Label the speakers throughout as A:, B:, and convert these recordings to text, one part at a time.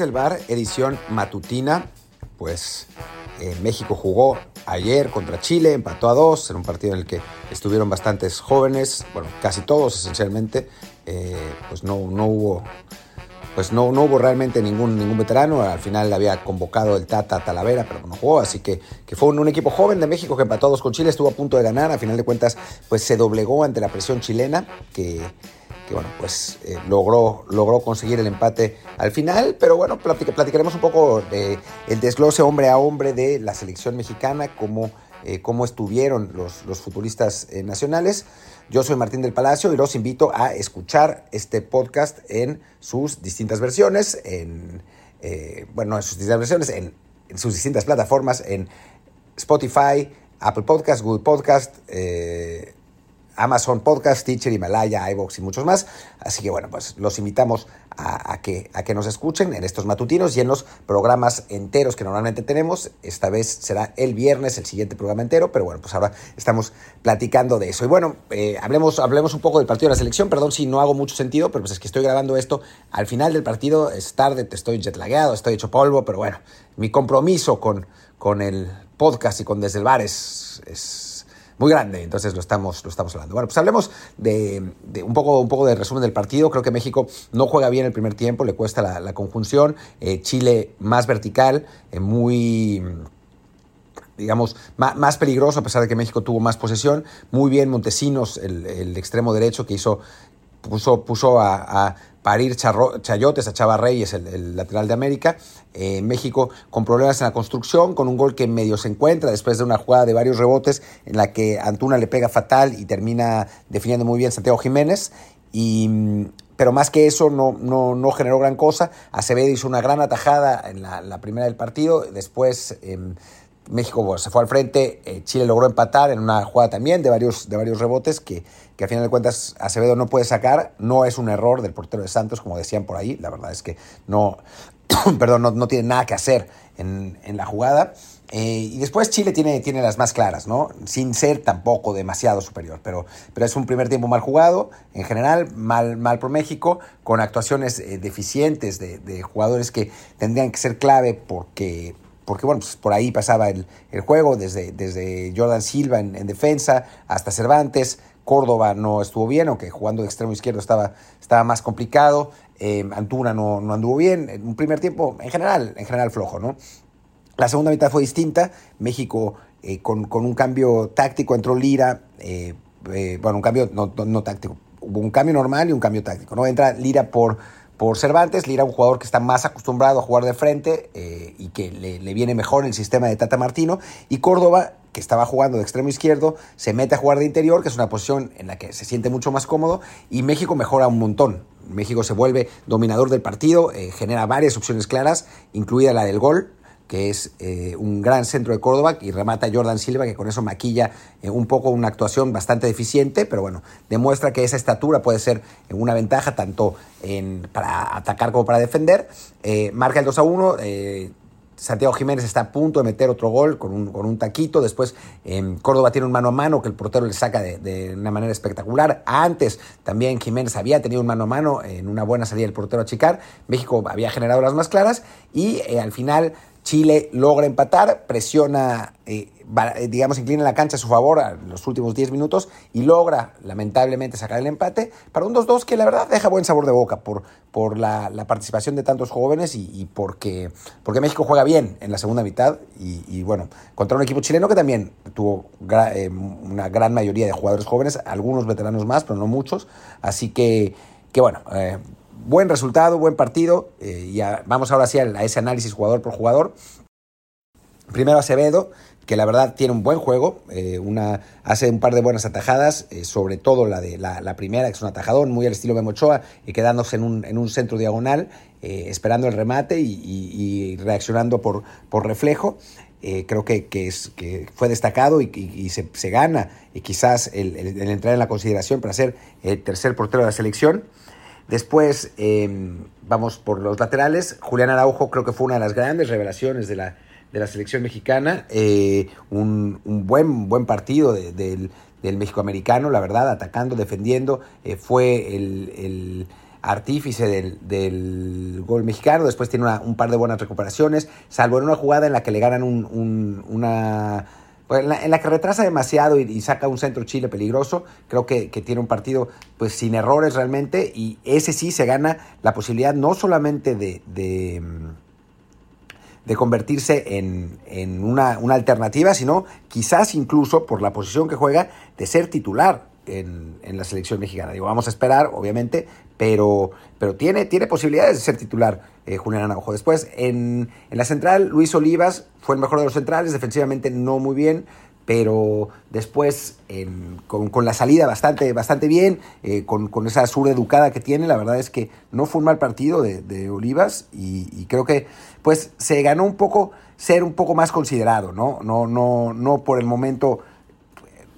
A: El bar, edición matutina, pues eh, México jugó ayer contra Chile, empató a dos, en un partido en el que estuvieron bastantes jóvenes, bueno, casi todos esencialmente, eh, pues no, no hubo pues no, no hubo realmente ningún, ningún veterano. Al final había convocado el Tata Talavera, pero no jugó. Así que, que fue un, equipo joven de México que empató a dos con Chile, estuvo a punto de ganar. A final de cuentas, pues se doblegó ante la presión chilena, que, que bueno, pues eh, logró, logró conseguir el empate al final, pero bueno, platicaremos un poco del desglose hombre a hombre de la selección mexicana, cómo, eh, cómo estuvieron los, los futuristas eh, nacionales. Yo soy Martín del Palacio y los invito a escuchar este podcast en sus distintas versiones, en, bueno, en sus distintas versiones, en, en, sus distintas plataformas, en Spotify, Apple Podcast, Google Podcast, Amazon Podcast, Teacher, Himalaya, iVoox y muchos más. Así que bueno, pues los invitamos a, que, a que nos escuchen en estos matutinos y en los programas enteros que normalmente tenemos. Esta vez será el viernes el siguiente programa entero, pero bueno, pues ahora estamos platicando de eso. Y bueno, eh, hablemos, hablemos un poco del partido de la selección. Perdón si no hago mucho sentido, pero pues es que estoy grabando esto al final del partido. Es tarde, estoy jetlagueado, estoy hecho polvo, pero bueno, mi compromiso con, con el podcast y con Desde el Bar es muy grande, entonces lo estamos, lo estamos hablando. Bueno, pues hablemos de, un, poco, un poco de resumen del partido. Creo que México no juega bien el primer tiempo, le cuesta la, conjunción. Eh, Chile más vertical, eh, muy digamos, más, peligroso, a pesar de que México tuvo más posesión. Muy bien Montesinos, el, extremo derecho, que hizo, puso, puso a, parir Chayotes a Chava Reyes, el, el lateral de América. Eh, México con problemas en la construcción, con un gol que medio se encuentra después de una jugada de varios rebotes en la que Antuna le pega fatal y termina definiendo muy bien Santiago Jiménez. Y, pero más que eso no, no, no, generó gran cosa. Acevedo hizo una gran atajada en la, primera del partido, después... Em, México se fue al frente, eh, Chile logró empatar en una jugada también de varios, de varios rebotes que, a final de cuentas Acevedo no puede sacar. No es un error del portero de Santos, como decían por ahí. La verdad es que no, perdón, no, no, tiene nada que hacer en, en la jugada. Eh, y después Chile tiene, tiene las más claras, ¿no? Sin ser tampoco demasiado superior, pero, pero es un primer tiempo mal jugado, en general, mal, mal por México, con actuaciones eh, deficientes de, de, jugadores que tendrían que ser clave porque porque bueno, pues por ahí pasaba el, juego, desde, desde Jordan Silva en, defensa hasta Cervantes, Córdoba no estuvo bien, aunque jugando de extremo izquierdo estaba, estaba más complicado, eh, Antuna no, no anduvo bien, en un primer tiempo en general, en general flojo, ¿no? La segunda mitad fue distinta, México eh, con, un cambio táctico entró Lira, eh, bueno, un cambio no, no táctico, hubo un cambio normal y un cambio táctico, ¿no? Entra Lira por por Cervantes. Lira, un jugador que está más acostumbrado a jugar de frente eh, y que le, viene mejor el sistema de Tata Martino. Y Córdoba, que estaba jugando de extremo izquierdo, se mete a jugar de interior, que es una posición en la que se siente mucho más cómodo. Y México mejora un montón. México se vuelve dominador del partido, eh, genera varias opciones claras, incluida la del gol que es eh, un gran centro de Córdoba, y remata Jordan Silva, que con eso maquilla eh, un poco una actuación bastante deficiente, pero bueno, demuestra que esa estatura puede ser una ventaja tanto para atacar como para defender. Eh, marca el 2 a 1. Santiago Jiménez está a punto de meter otro gol con un, con un taquito. Después Córdoba tiene un mano a mano que el portero le saca de, de, una manera espectacular. Antes también Jiménez había tenido un mano a mano en una buena salida del portero a Chicar. México había generado las más claras y al final Chile logra empatar, presiona, eh, eh, digamos, inclina la cancha a su favor a los últimos 10 minutos y logra, lamentablemente, sacar el empate para un 2-2 que la verdad deja buen sabor de boca por, por la, participación de tantos jóvenes y, porque, porque México juega bien en la segunda mitad y, bueno, contra un equipo chileno que también tuvo eh, una gran mayoría de jugadores jóvenes, algunos veteranos más, pero no muchos. Así que, que bueno, buen resultado, buen partido. Eh, ya vamos ahora sí a, ese análisis jugador por jugador. Primero Acevedo, que la verdad tiene un buen juego, eh, hace un par de buenas atajadas, eh, sobre todo la de la, primera, que es un atajadón, muy al estilo Memochoa, y quedándose en un, en un centro diagonal, esperando el remate y, reaccionando por, por reflejo. creo que, que, es, que fue destacado y, se, se, gana y quizás el, entrar en la consideración para ser el tercer portero de la selección. Después em, vamos por los laterales. Julián Araujo creo que fue una de las grandes revelaciones de la, de la selección mexicana. Eh, un, buen, buen partido del, del México americano, la verdad, atacando, defendiendo. Eh, fue el, artífice del, gol mexicano, después tiene un par de buenas recuperaciones, salvo en una jugada en la que le ganan una... Pues, en la, que retrasa demasiado y, saca un centro Chile peligroso, creo que, tiene un partido pues sin errores realmente y ese sí se gana la posibilidad no solamente de, de, convertirse en, una, una alternativa, sino quizás incluso por la posición que juega de ser titular en, la selección mexicana. Digo, vamos a esperar, obviamente, pero, pero tiene, tiene posibilidades de ser titular eh, Julián Araujo. Después, en, la central, Luis Olivas fue el mejor de los centrales, defensivamente no muy bien, pero después con, la salida bastante, bastante bien, eh, con, esa sur educada que tiene, la verdad es que no fue un mal partido de, Olivas y, creo que pues se ganó un poco ser un poco más considerado, ¿no? No, no, no por el momento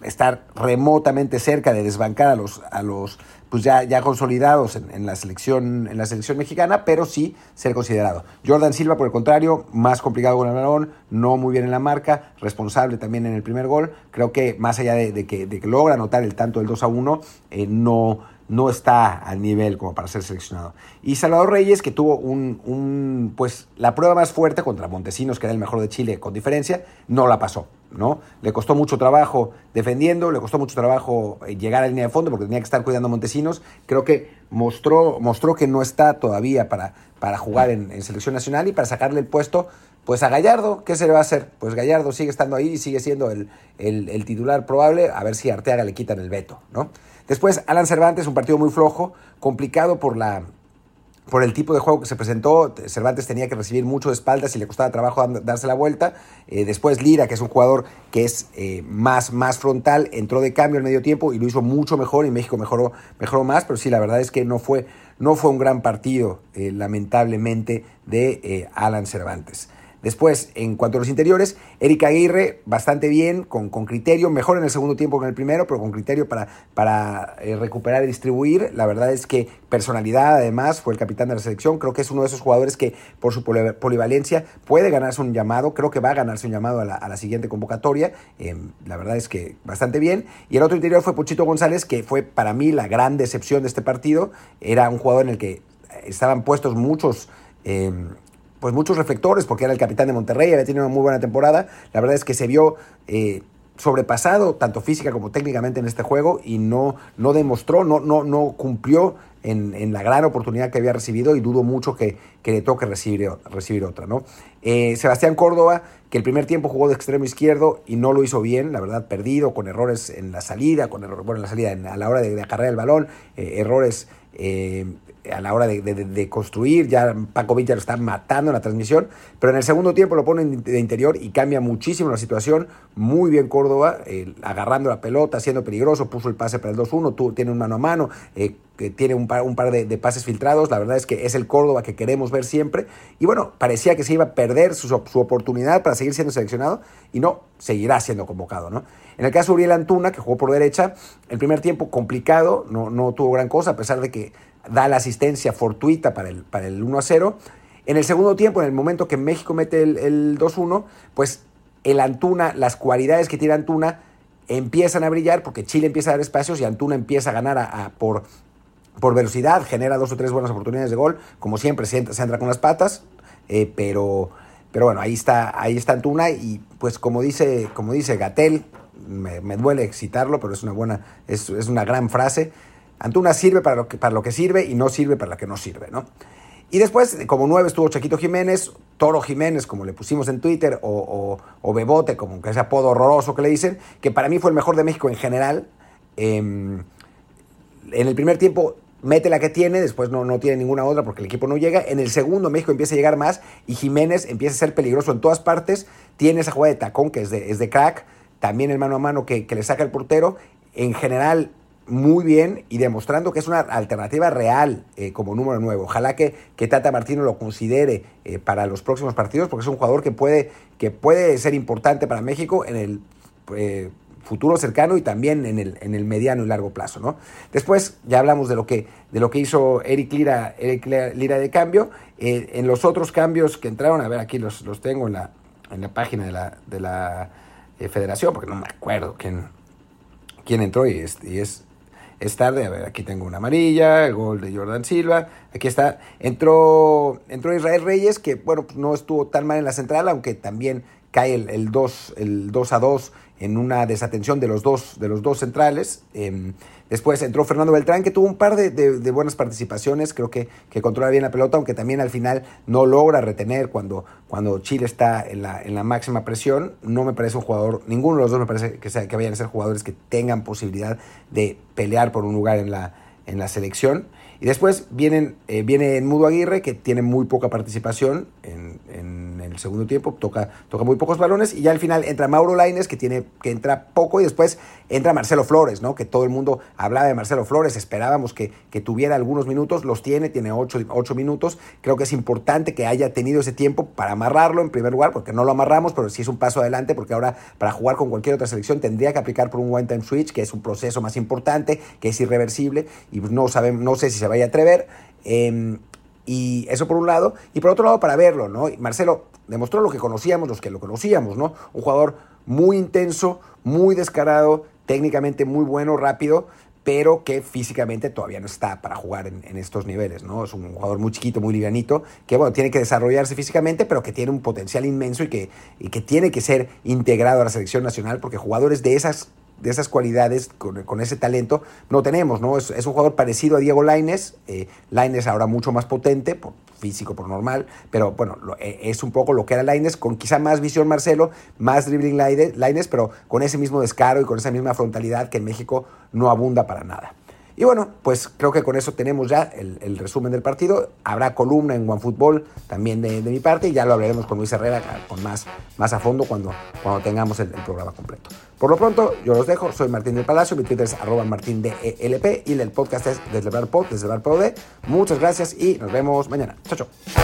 A: estar remotamente cerca de desbancar a los, a los pues ya, ya consolidados en, la selección, en la selección mexicana, pero sí ser considerado. Jordan Silva, por el contrario, más complicado con el balón, no muy bien en la marca, responsable también en el primer gol. Creo que más allá de, que, de que, logra anotar el tanto del 2 a 1, eh, no, no está al nivel como para ser seleccionado. Y Salvador Reyes, que tuvo un, pues, la prueba más fuerte contra Montesinos, que era el mejor de Chile con diferencia, no la pasó. ¿no? Le costó mucho trabajo defendiendo, le costó mucho trabajo eh, llegar a la línea de fondo porque tenía que estar cuidando a Montesinos. Creo que mostró, mostró que no está todavía para, para jugar en, selección nacional y para sacarle el puesto pues a Gallardo, ¿qué se le va a hacer? Pues Gallardo sigue estando ahí y sigue siendo el, el, titular probable, a ver si Arteaga le quitan el veto, ¿no? Después, Alan Cervantes, un partido muy flojo, complicado por la, por el tipo de juego que se presentó, Cervantes tenía que recibir mucho de espaldas y le costaba trabajo darse la vuelta. Eh, después Lira, que es un jugador que es eh, más, más frontal, entró de cambio al medio tiempo y lo hizo mucho mejor y México mejoró, mejoró más, pero sí, la verdad es que no fue, no fue un gran partido, eh, lamentablemente, de Alan Cervantes. Después, en cuanto a los interiores, Erika Aguirre, bastante bien, con, con criterio, mejor en el segundo tiempo que en el primero, pero con criterio para, para eh, recuperar y distribuir. La verdad es que personalidad, además, fue el capitán de la selección. Creo que es uno de esos jugadores que, por su polivalencia, puede ganarse un llamado. Creo que va a ganarse un llamado a la, siguiente convocatoria. Em, la verdad es que bastante bien. Y el otro interior fue Puchito González, que fue para mí la gran decepción de este partido. Era un jugador en el que estaban puestos muchos. Em, pues muchos reflectores, porque era el capitán de Monterrey, había tenido una muy buena temporada. La verdad es que se vio eh, sobrepasado, tanto física como técnicamente, en este juego y no, no demostró, no, no, no cumplió en, la gran oportunidad que había recibido y dudo mucho que, le toque recibir, recibir otra. ¿no? Eh, Sebastián Córdoba, que el primer tiempo jugó de extremo izquierdo y no lo hizo bien, la verdad, perdido, con errores en la salida, con errores, en la salida, a la hora de, de acarrear el balón, eh, errores a la hora de, construir, ya Paco Villa lo está matando en la transmisión, pero en el segundo tiempo lo pone de interior y cambia muchísimo la situación, muy bien Córdoba, agarrando la pelota, siendo peligroso, puso el pase para el 2-1, tiene un mano a mano, eh, tiene un par, un par de, pases filtrados, la verdad es que es el Córdoba que queremos ver siempre, y bueno, parecía que se iba a perder su, oportunidad para seguir siendo seleccionado, y no, seguirá siendo convocado, ¿no? En el caso de Uriel Antuna, que jugó por derecha, el primer tiempo complicado, no, no tuvo gran cosa, a pesar de que da la asistencia fortuita para el, para el 1 a 0. En el segundo tiempo, en el momento que México mete el, 2-1, pues el Antuna, las cualidades que tiene Antuna empiezan a brillar porque Chile empieza a dar espacios y Antuna empieza a ganar a, por, por velocidad, genera dos o tres buenas oportunidades de gol, como siempre se entra, se entra con las patas, eh, pero, pero bueno, ahí está, ahí está Antuna y pues como dice, como dice Gatel, me, me duele citarlo, pero es una buena, es, es una gran frase, Antuna sirve para lo, que, para lo que sirve y no sirve para lo que no sirve, ¿no? Y después, como nueve, estuvo Chaquito Jiménez, Toro Jiménez, como le pusimos en Twitter, o, Bebote, como ese apodo horroroso que le dicen, que para mí fue el mejor de México en general. Em, en el primer tiempo mete la que tiene, después no, no tiene ninguna otra porque el equipo no llega. En el segundo México empieza a llegar más y Jiménez empieza a ser peligroso en todas partes. Tiene esa jugada de tacón que es de, es de crack, también el mano a mano que le saca el portero. En general, muy bien y demostrando que es una alternativa real eh, como número nuevo. Ojalá que, que Tata Martino lo considere eh, para los próximos partidos porque es un jugador que puede, que puede ser importante para México en el eh, futuro cercano y también en el, en el mediano y largo plazo. ¿no? Después ya hablamos de lo que, de lo que hizo Eric Lira, Eric Lira de cambio. en los otros cambios que entraron, a ver, aquí los, los tengo en la, en la página de la, de la federación porque no me acuerdo quién, quién entró y es es tarde. A ver, aquí tengo una amarilla, el gol de Jordan Silva. Aquí está. Entró, entró Israel Reyes, que bueno, pues no estuvo tan mal en la central, aunque también cae el, el 2 el 2 a 2 en una desatención de los dos, de los dos centrales. Em, después entró Fernando Beltrán, que tuvo un par de, buenas participaciones, creo que, que, controla bien la pelota, aunque también al final no logra retener cuando, cuando Chile está en la, en la máxima presión. No me parece un jugador, ninguno de los dos me parece que, sea, que vayan a ser jugadores que tengan posibilidad de pelear por un lugar en la, en la selección. Y después vienen, eh, viene Mudo Aguirre, que tiene muy poca participación en, el segundo tiempo, toca, toca muy pocos balones, y ya al final entra Mauro Laines, que, tiene, que entra poco, y después entra Marcelo Flores, ¿no? que todo el mundo hablaba de Marcelo Flores, esperábamos que, que tuviera algunos minutos, los tiene, tiene ocho, ocho, minutos, creo que es importante que haya tenido ese tiempo para amarrarlo en primer lugar, porque no lo amarramos, pero sí es un paso adelante, porque ahora para jugar con cualquier otra selección tendría que aplicar por un one-time switch, que es un proceso más importante, que es irreversible, y no, sabemos, no sé si se vaya a atrever. Eh, y eso por un lado. Y por otro lado, para verlo, ¿no? Marcelo demostró lo que conocíamos, los que lo conocíamos, ¿no? Un jugador muy intenso, muy descarado, técnicamente muy bueno, rápido, pero que físicamente todavía no está para jugar en, en, estos niveles, ¿no? Es un jugador muy chiquito, muy livianito, que bueno, tiene que desarrollarse físicamente, pero que tiene un potencial inmenso y que, y que tiene que ser integrado a la selección nacional, porque jugadores de esas de esas cualidades, con, con, ese talento, no tenemos, ¿no? Es, es, un jugador parecido a Diego Laines, eh, Laines ahora mucho más potente, por físico, por normal, pero bueno, eh, es un poco lo que era Laines, con quizá más visión Marcelo, más dribbling Laines, pero con ese mismo descaro y con esa misma frontalidad que en México no abunda para nada. Y bueno, pues creo que con eso tenemos ya el, resumen del partido. Habrá columna en OneFootball también de, mi parte y ya lo hablaremos con Luis Herrera con más, más a fondo cuando, cuando tengamos el, programa completo. Por lo pronto, yo los dejo. Soy Martín del Palacio, mi Twitter es arroba martindelp y el podcast es Deslebar Pod, Deslebar Pod. Muchas gracias y nos vemos mañana. Chao, chao.